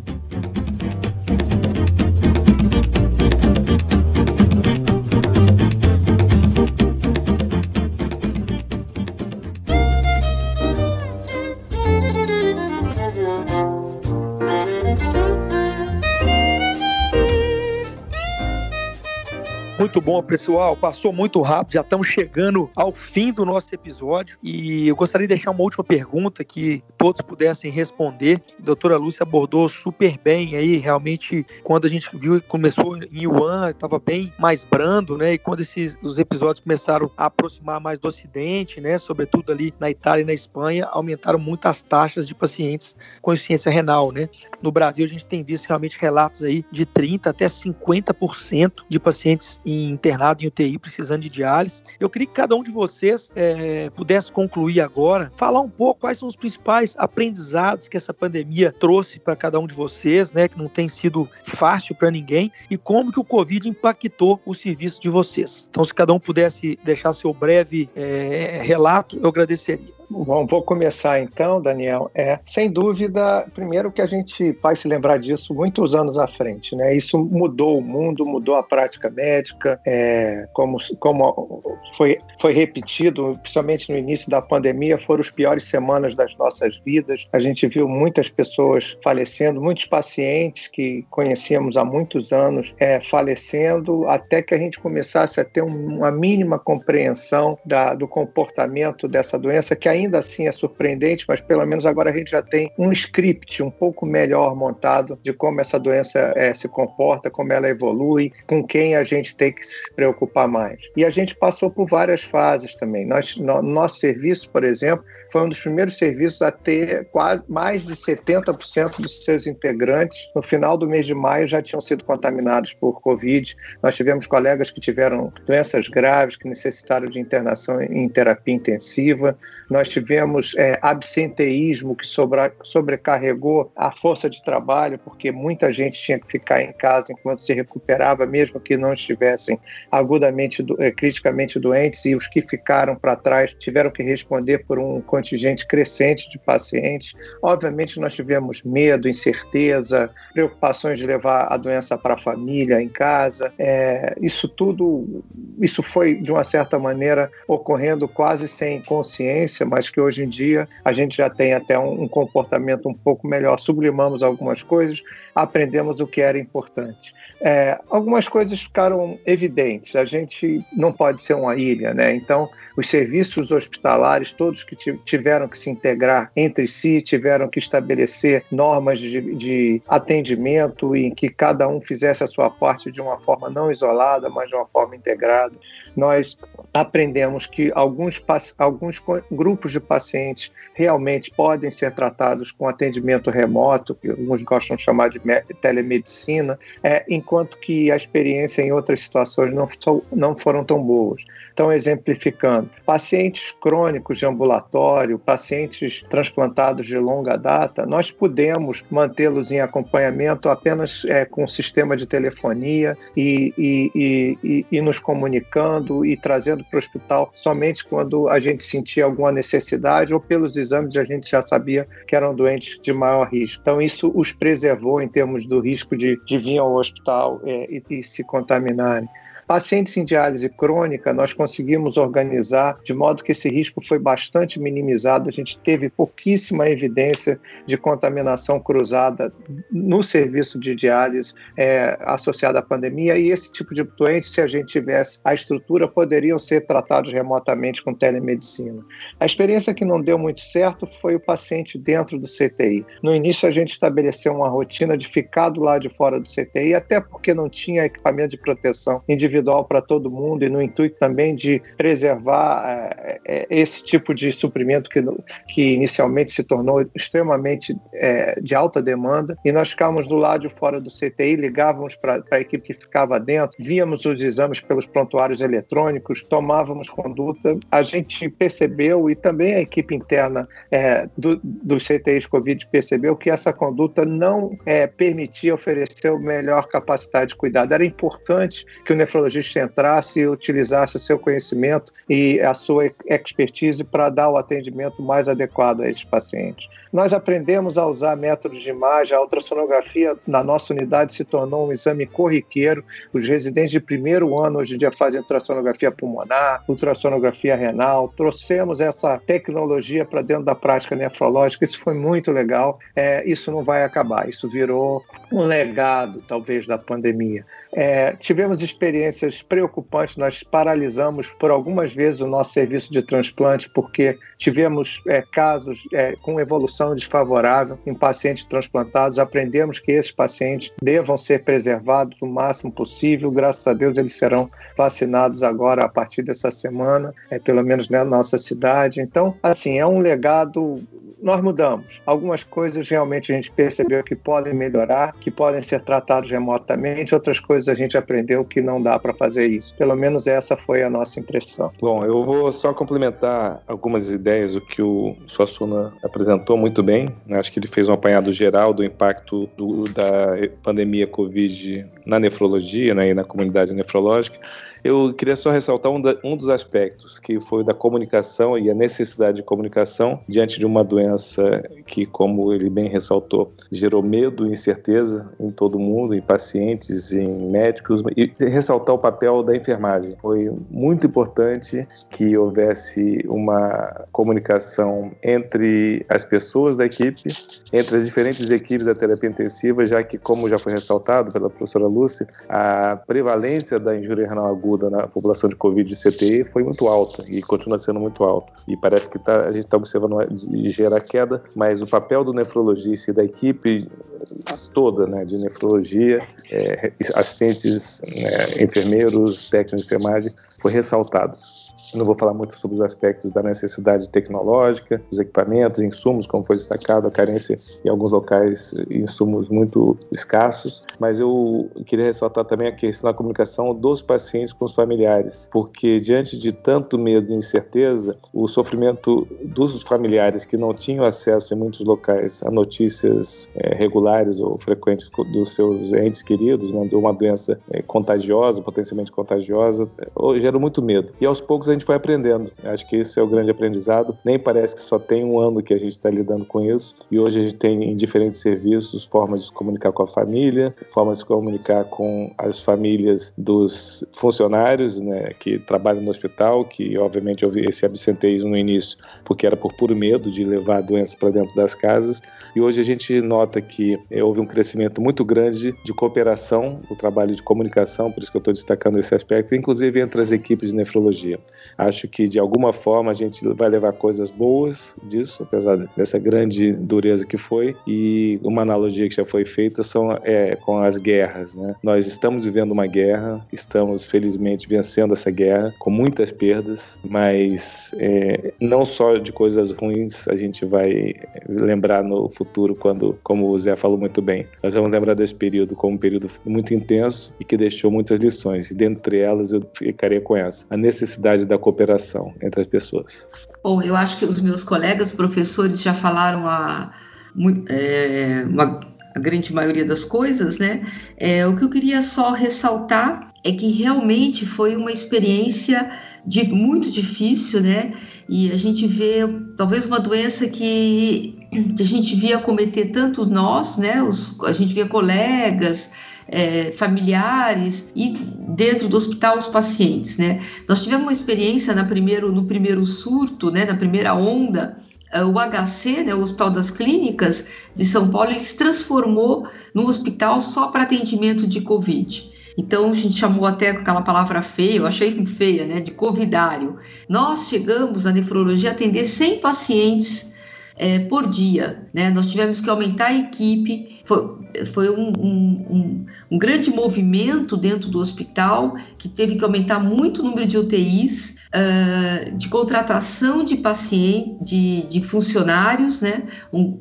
Muito bom, pessoal. Passou muito rápido, já estamos chegando ao fim do nosso episódio. E eu gostaria de deixar uma última pergunta que todos pudessem responder. A doutora Lúcia abordou super bem aí, realmente, quando a gente viu começou em Yuan, estava bem mais brando, né? E quando esses os episódios começaram a aproximar mais do Ocidente, né? Sobretudo ali na Itália e na Espanha, aumentaram muito as taxas de pacientes com insuficiência renal, né? No Brasil, a gente tem visto realmente relatos aí de 30% até 50% de pacientes em internado em UTI precisando de diálise. Eu queria que cada um de vocês é, pudesse concluir agora, falar um pouco quais são os principais aprendizados que essa pandemia trouxe para cada um de vocês, né, que não tem sido fácil para ninguém, e como que o Covid impactou o serviço de vocês. Então, se cada um pudesse deixar seu breve é, relato, eu agradeceria. Bom, vou começar então, Daniel. É, sem dúvida, primeiro que a gente vai se lembrar disso muitos anos à frente, né? Isso mudou o mundo, mudou a prática médica, é, como, como foi, foi repetido, principalmente no início da pandemia, foram as piores semanas das nossas vidas. A gente viu muitas pessoas falecendo, muitos pacientes que conhecíamos há muitos anos é, falecendo, até que a gente começasse a ter uma mínima compreensão da, do comportamento dessa doença, que ainda ainda assim é surpreendente, mas pelo menos agora a gente já tem um script um pouco melhor montado de como essa doença é, se comporta, como ela evolui, com quem a gente tem que se preocupar mais. E a gente passou por várias fases também. Nós, no, nosso serviço, por exemplo, foi um dos primeiros serviços a ter quase mais de 70% dos seus integrantes no final do mês de maio já tinham sido contaminados por Covid. Nós tivemos colegas que tiveram doenças graves que necessitaram de internação em terapia intensiva. Nós tivemos é, absenteísmo que sobra, sobrecarregou a força de trabalho, porque muita gente tinha que ficar em casa enquanto se recuperava, mesmo que não estivessem agudamente, é, criticamente doentes, e os que ficaram para trás tiveram que responder por um contingente crescente de pacientes. Obviamente, nós tivemos medo, incerteza, preocupações de levar a doença para a família, em casa. É, isso tudo, isso foi, de uma certa maneira, ocorrendo quase sem consciência, mas que hoje em dia a gente já tem até um, um comportamento um pouco melhor. Sublimamos algumas coisas, aprendemos o que era importante. É, algumas coisas ficaram evidentes. A gente não pode ser uma ilha, né? Então, os serviços hospitalares, todos que tiveram que se integrar entre si, tiveram que estabelecer normas de, de atendimento em que cada um fizesse a sua parte de uma forma não isolada, mas de uma forma integrada. Nós aprendemos que alguns, alguns grupos de pacientes realmente podem ser tratados com atendimento remoto, que alguns gostam de chamar de telemedicina, é, enquanto que a experiência em outras situações não, não foram tão boas. Então, exemplificando, pacientes crônicos de ambulatório, pacientes transplantados de longa data, nós podemos mantê-los em acompanhamento apenas é, com o sistema de telefonia e, e, e, e nos comunicando e trazendo para o hospital somente quando a gente sentia alguma necessidade ou pelos exames a gente já sabia que eram doentes de maior risco. Então, isso os preservou em termos do risco de, de vir ao hospital é, e, e se contaminarem. Pacientes em diálise crônica, nós conseguimos organizar de modo que esse risco foi bastante minimizado. A gente teve pouquíssima evidência de contaminação cruzada no serviço de diálise é, associada à pandemia. E esse tipo de doentes, se a gente tivesse a estrutura, poderiam ser tratados remotamente com telemedicina. A experiência que não deu muito certo foi o paciente dentro do CTI. No início, a gente estabeleceu uma rotina de ficar do lado de fora do CTI, até porque não tinha equipamento de proteção individual individual para todo mundo e no intuito também de preservar é, esse tipo de suprimento que, que inicialmente se tornou extremamente é, de alta demanda. E nós ficávamos do lado de fora do CTI, ligávamos para a equipe que ficava dentro, víamos os exames pelos prontuários eletrônicos, tomávamos conduta. A gente percebeu, e também a equipe interna é, do, dos CTIs Covid percebeu, que essa conduta não permitia oferecer a melhor capacidade de cuidado. Era importante que o nefrologista cardiologista entrasse e utilizasse o seu conhecimento e a sua expertise para dar o atendimento mais adequado a esses pacientes. Nós aprendemos a usar métodos de imagem, a ultrassonografia na nossa unidade se tornou um exame corriqueiro. Os residentes de primeiro ano hoje em dia fazem ultrassonografia pulmonar, ultrassonografia renal. Trouxemos essa tecnologia para dentro da prática nefrológica, isso foi muito legal. É, isso não vai acabar, isso virou um legado, talvez, da pandemia. É, tivemos experiências preocupantes, nós paralisamos por algumas vezes o nosso serviço de transplante, porque tivemos é, casos é, com evolução desfavorável em pacientes transplantados. Aprendemos que esses pacientes devam ser preservados o máximo possível. Graças a Deus, eles serão vacinados agora a partir dessa semana, é, pelo menos na nossa cidade. Então, assim, é um legado nós mudamos. Algumas coisas realmente a gente percebeu que podem melhorar, que podem ser tratadas remotamente, outras coisas a gente aprendeu que não dá para fazer isso. Pelo menos essa foi a nossa impressão. Bom, eu vou só complementar algumas ideias do que o Suassuna apresentou muito bem. Acho que ele fez um apanhado geral do impacto do, da pandemia Covid na nefrologia né, e na comunidade nefrológica. Eu queria só ressaltar um, da, um, dos aspectos, que foi da comunicação e a necessidade de comunicação diante de uma doença que, como ele bem ressaltou, gerou medo e incerteza em todo mundo, em pacientes, em médicos, e ressaltar o papel da enfermagem. Foi muito importante que houvesse uma comunicação entre as pessoas da equipe, entre as diferentes equipes da terapia intensiva, já que, como já foi ressaltado pela professora Lúcia, a prevalência da injúria renal aguda aguda na população de Covid de CTI foi muito alta e continua sendo muito alta. E parece que tá, a gente está observando ligeira queda, mas o papel do nefrologista e da equipe toda né, de nefrologia, é, assistentes, né, enfermeiros, técnicos de enfermagem, foi ressaltado. Não vou falar muito sobre os aspectos da necessidade tecnológica, dos equipamentos, insumos, como foi destacado, a carência em alguns locais, insumos muito escassos, mas eu queria ressaltar também a questão da comunicação dos pacientes com os familiares, porque diante de tanto medo e incerteza, o sofrimento dos familiares que não tinham acesso em muitos locais a notícias é, regulares ou frequentes dos seus entes queridos, né, de uma doença é, contagiosa, potencialmente contagiosa, é, gerou muito medo. E aos poucos a gente foi aprendendo. Acho que esse é o grande aprendizado. Nem parece que só tem um ano que a gente está lidando com isso. E hoje a gente tem em diferentes serviços formas de se comunicar com a família, formas de se comunicar com as famílias dos funcionários né, que trabalham no hospital, que obviamente houve esse absenteísmo no início, porque era por puro medo de levar a doença para dentro das casas. E hoje a gente nota que houve um crescimento muito grande de cooperação, o trabalho de comunicação, por isso que eu estou destacando esse aspecto, inclusive entre as equipes de nefrologia. Acho que de alguma forma a gente vai levar coisas boas disso, apesar dessa grande dureza que foi. E uma analogia que já foi feita são é, com as guerras. Né? Nós estamos vivendo uma guerra, estamos felizmente vencendo essa guerra com muitas perdas, mas é, não só de coisas ruins a gente vai lembrar no futuro quando, como o Zé falou muito bem, nós vamos lembrar desse período como um período muito intenso e que deixou muitas lições. E dentre elas eu ficaria com essa: a necessidade da cooperação entre as pessoas. Bom, eu acho que os meus colegas professores já falaram a, é, uma, a grande maioria das coisas, né? É, o que eu queria só ressaltar é que realmente foi uma experiência de, muito difícil, né? E a gente vê talvez uma doença que a gente via cometer tanto nós, né? Os, a gente via colegas, é, familiares e dentro do hospital os pacientes, né? Nós tivemos uma experiência na primeiro, no primeiro surto, né, na primeira onda, é, o HC, né, o Hospital das Clínicas de São Paulo, ele se transformou num hospital só para atendimento de Covid. Então a gente chamou até aquela palavra feia, eu achei feia, né, de covidário. Nós chegamos na nefrologia a atender 100 pacientes é, por dia. Né? Nós tivemos que aumentar a equipe, foi, foi um, um, um, um, grande movimento dentro do hospital, que teve que aumentar muito o número de UTIs, uh, de contratação de pacientes, de, de funcionários, né?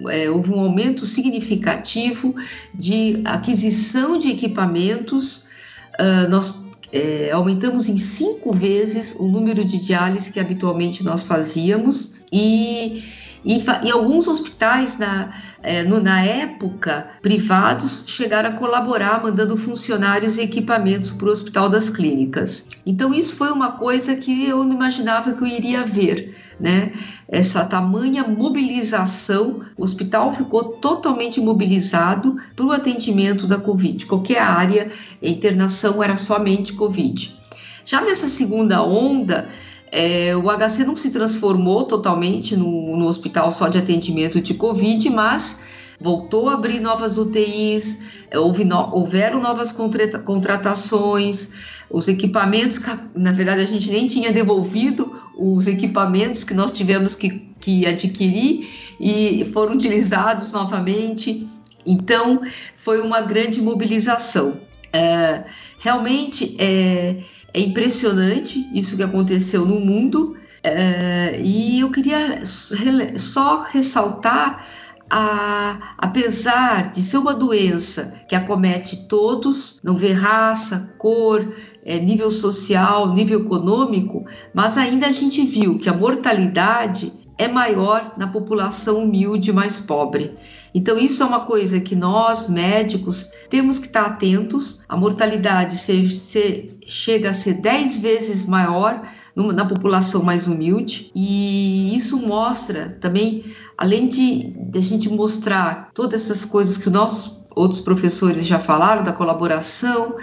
É, houve um aumento significativo de aquisição de equipamentos, uh, nós é, aumentamos em cinco vezes o número de diálise que habitualmente nós fazíamos e e, e alguns hospitais, na, é, no, na época, privados, chegaram a colaborar, mandando funcionários e equipamentos para o Hospital das Clínicas. Então, isso foi uma coisa que eu não imaginava que eu iria ver. Né? Essa tamanha mobilização, o hospital ficou totalmente mobilizado para o atendimento da Covid. Qualquer área, internação era somente Covid. Já nessa segunda onda, é, o HC não se transformou totalmente no, no hospital só de atendimento de Covid, mas voltou a abrir novas UTIs, houve no, houveram novas contratações, os equipamentos, na verdade a gente nem tinha devolvido os equipamentos que nós tivemos que, que adquirir e foram utilizados novamente. Então, foi uma grande mobilização. É, realmente, é, é impressionante isso que aconteceu no mundo. É, e eu queria só ressaltar a, apesar de ser uma doença que acomete todos, não vê raça, cor, é, nível social, nível econômico, mas ainda a gente viu que a mortalidade é maior na população humilde mais pobre. Então, isso é uma coisa que nós, médicos, temos que estar atentos. A mortalidade se, se, chega a ser 10 vezes maior na população mais humilde, e isso mostra também, além de, de a gente mostrar todas essas coisas que os nossos outros professores já falaram, da colaboração,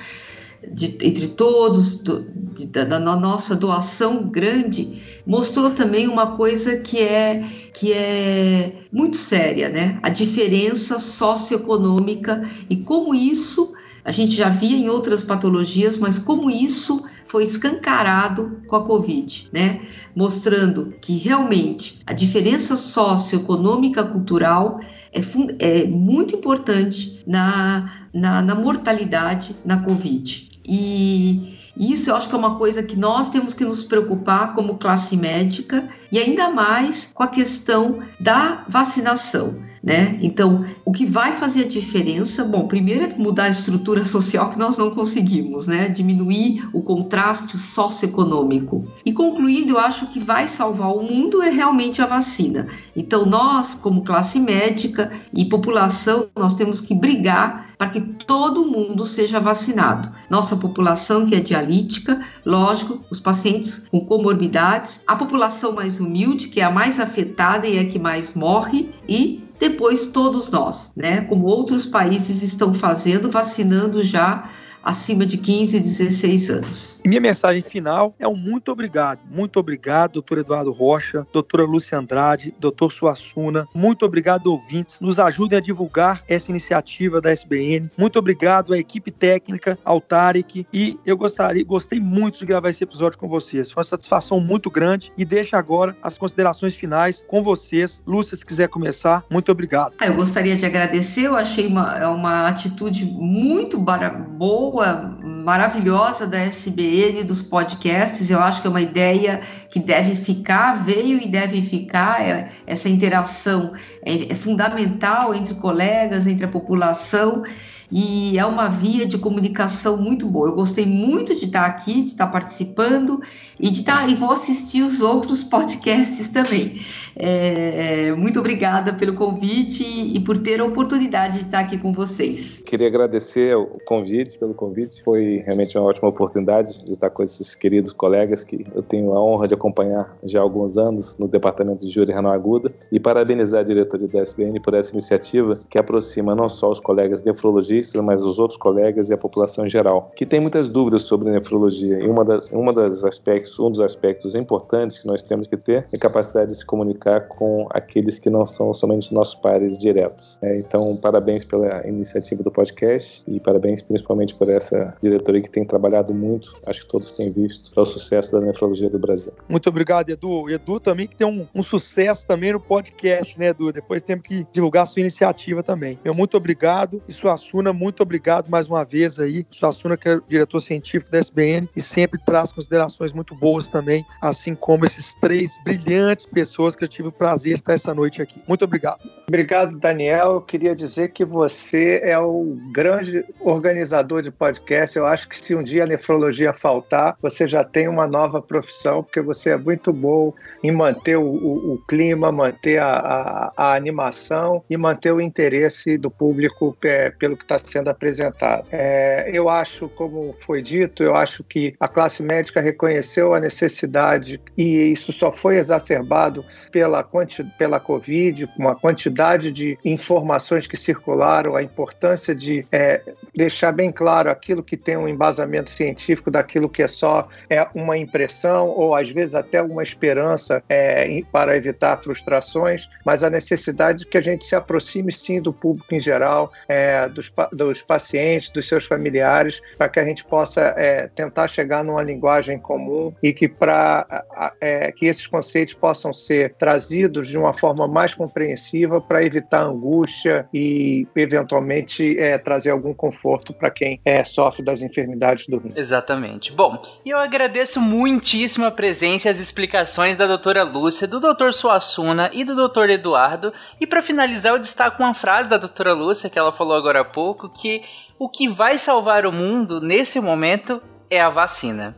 de, entre todos, do, de, da, da, nossa doação grande, mostrou também uma coisa que é, que é muito séria, né? A diferença socioeconômica e como isso, a gente já via em outras patologias, mas como isso foi escancarado com a Covid, né? Mostrando que realmente a diferença socioeconômica cultural é, é muito importante na, na, na mortalidade na Covid. E isso eu acho que é uma coisa que nós temos que nos preocupar como classe médica e ainda mais com a questão da vacinação. Né? Então, o que vai fazer a diferença, bom, primeiro é mudar a estrutura social que nós não conseguimos, né? Diminuir o contraste socioeconômico. E concluindo, eu acho que vai salvar o mundo é realmente a vacina. Então, nós, como classe médica e população, nós temos que brigar para que todo mundo seja vacinado. Nossa população que é dialítica, lógico, os pacientes com comorbidades, a população mais humilde, que é a mais afetada e é a que mais morre, e depois todos nós, né? Como outros países estão fazendo, vacinando já acima de 15, 16 anos. minha mensagem final é um muito obrigado. Muito obrigado, doutor Eduardo Rocha, doutora Lúcia Andrade, doutor Suassuna. Muito obrigado, ouvintes. Nos ajudem a divulgar essa iniciativa da SBN. Muito obrigado à equipe técnica, ao Tarek. E eu gostaria, gostei muito de gravar esse episódio com vocês. Foi uma satisfação muito grande. E deixo agora as considerações finais com vocês. Lúcia, se quiser começar, muito obrigado. Eu gostaria de agradecer. Eu achei uma, uma atitude muito boa boa, maravilhosa da SBN, dos podcasts. Eu acho que é uma ideia que deve ficar, veio e deve ficar. É, essa interação é, é fundamental entre colegas, entre a população e é uma via de comunicação muito boa. Eu gostei muito de estar aqui, de estar participando e de estar e vou assistir os outros podcasts também. É, muito obrigada pelo convite e por ter a oportunidade de estar aqui com vocês. Queria agradecer o convite, pelo convite. Foi realmente uma ótima oportunidade de estar com esses queridos colegas que eu tenho a honra de acompanhar já há alguns anos no Departamento de Júri Renal Aguda e parabenizar a diretoria da SBN por essa iniciativa que aproxima não só os colegas nefrologistas, mas os outros colegas e a população em geral, que tem muitas dúvidas sobre nefrologia. E uma das, uma das aspectos, um dos aspectos importantes que nós temos que ter é a capacidade de se comunicar com aqueles que não são somente nossos pares diretos. É, então, parabéns pela iniciativa do podcast e parabéns principalmente por essa diretoria que tem trabalhado muito, acho que todos têm visto, para o sucesso da nefrologia do Brasil. Muito obrigado, Edu. Edu também que tem um, um sucesso também no podcast, né, Edu? Depois temos que divulgar a sua iniciativa também. Meu muito obrigado e Suassuna, muito obrigado mais uma vez aí. Suassuna, que é o diretor científico da SBN e sempre traz considerações muito boas também, assim como esses três brilhantes pessoas que eu tive o prazer de estar essa noite aqui. Muito obrigado. Obrigado, Daniel. Eu queria dizer que você é o grande organizador de podcast. Eu acho que se um dia a nefrologia faltar, você já tem uma nova profissão, porque você é muito bom em manter o, o, o clima, manter a, a, a, animação e manter o interesse do público é, pelo que está sendo apresentado. É, eu acho, como foi dito, eu acho que a classe médica reconheceu a necessidade e isso só foi exacerbado pela quanti, pela Covid, uma quantidade de informações que circularam, a importância de é, deixar bem claro aquilo que tem um embasamento científico daquilo que é só é uma impressão ou às vezes até uma esperança é, para evitar frustrações, mas a necessidade de que a gente se aproxime sim do público em geral, é, dos, dos pacientes, dos seus familiares, para que a gente possa é, tentar chegar numa linguagem comum e que para é, que esses conceitos possam ser trazidos de uma forma mais compreensiva para evitar angústia e eventualmente é, trazer algum conforto para quem é, sofre das enfermidades do rim. Exatamente. Bom, e eu agradeço muitíssimo a presença e as explicações da doutora Lúcia, do doutor Suassuna e do doutor Eduardo. E para finalizar, eu destaco uma frase da doutora Lúcia que ela falou agora há pouco, que o que vai salvar o mundo nesse momento é a vacina.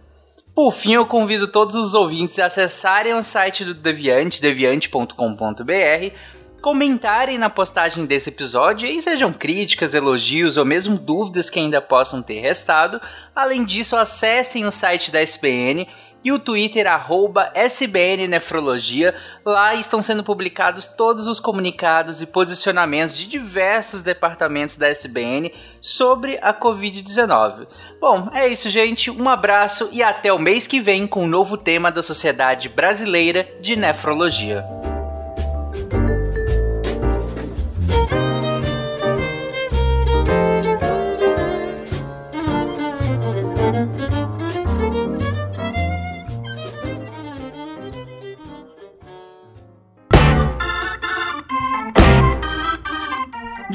Por fim, eu convido todos os ouvintes a acessarem o site do Deviante, deviante.com.br, comentarem na postagem desse episódio e sejam críticas, elogios ou mesmo dúvidas que ainda possam ter restado. Além disso, acessem o site da SBN e o Twitter @sbnnefrologia. Lá estão sendo publicados todos os comunicados e posicionamentos de diversos departamentos da SBN sobre a COVID-19. Bom, é isso, gente. Um abraço e até o mês que vem com um novo tema da Sociedade Brasileira de Nefrologia.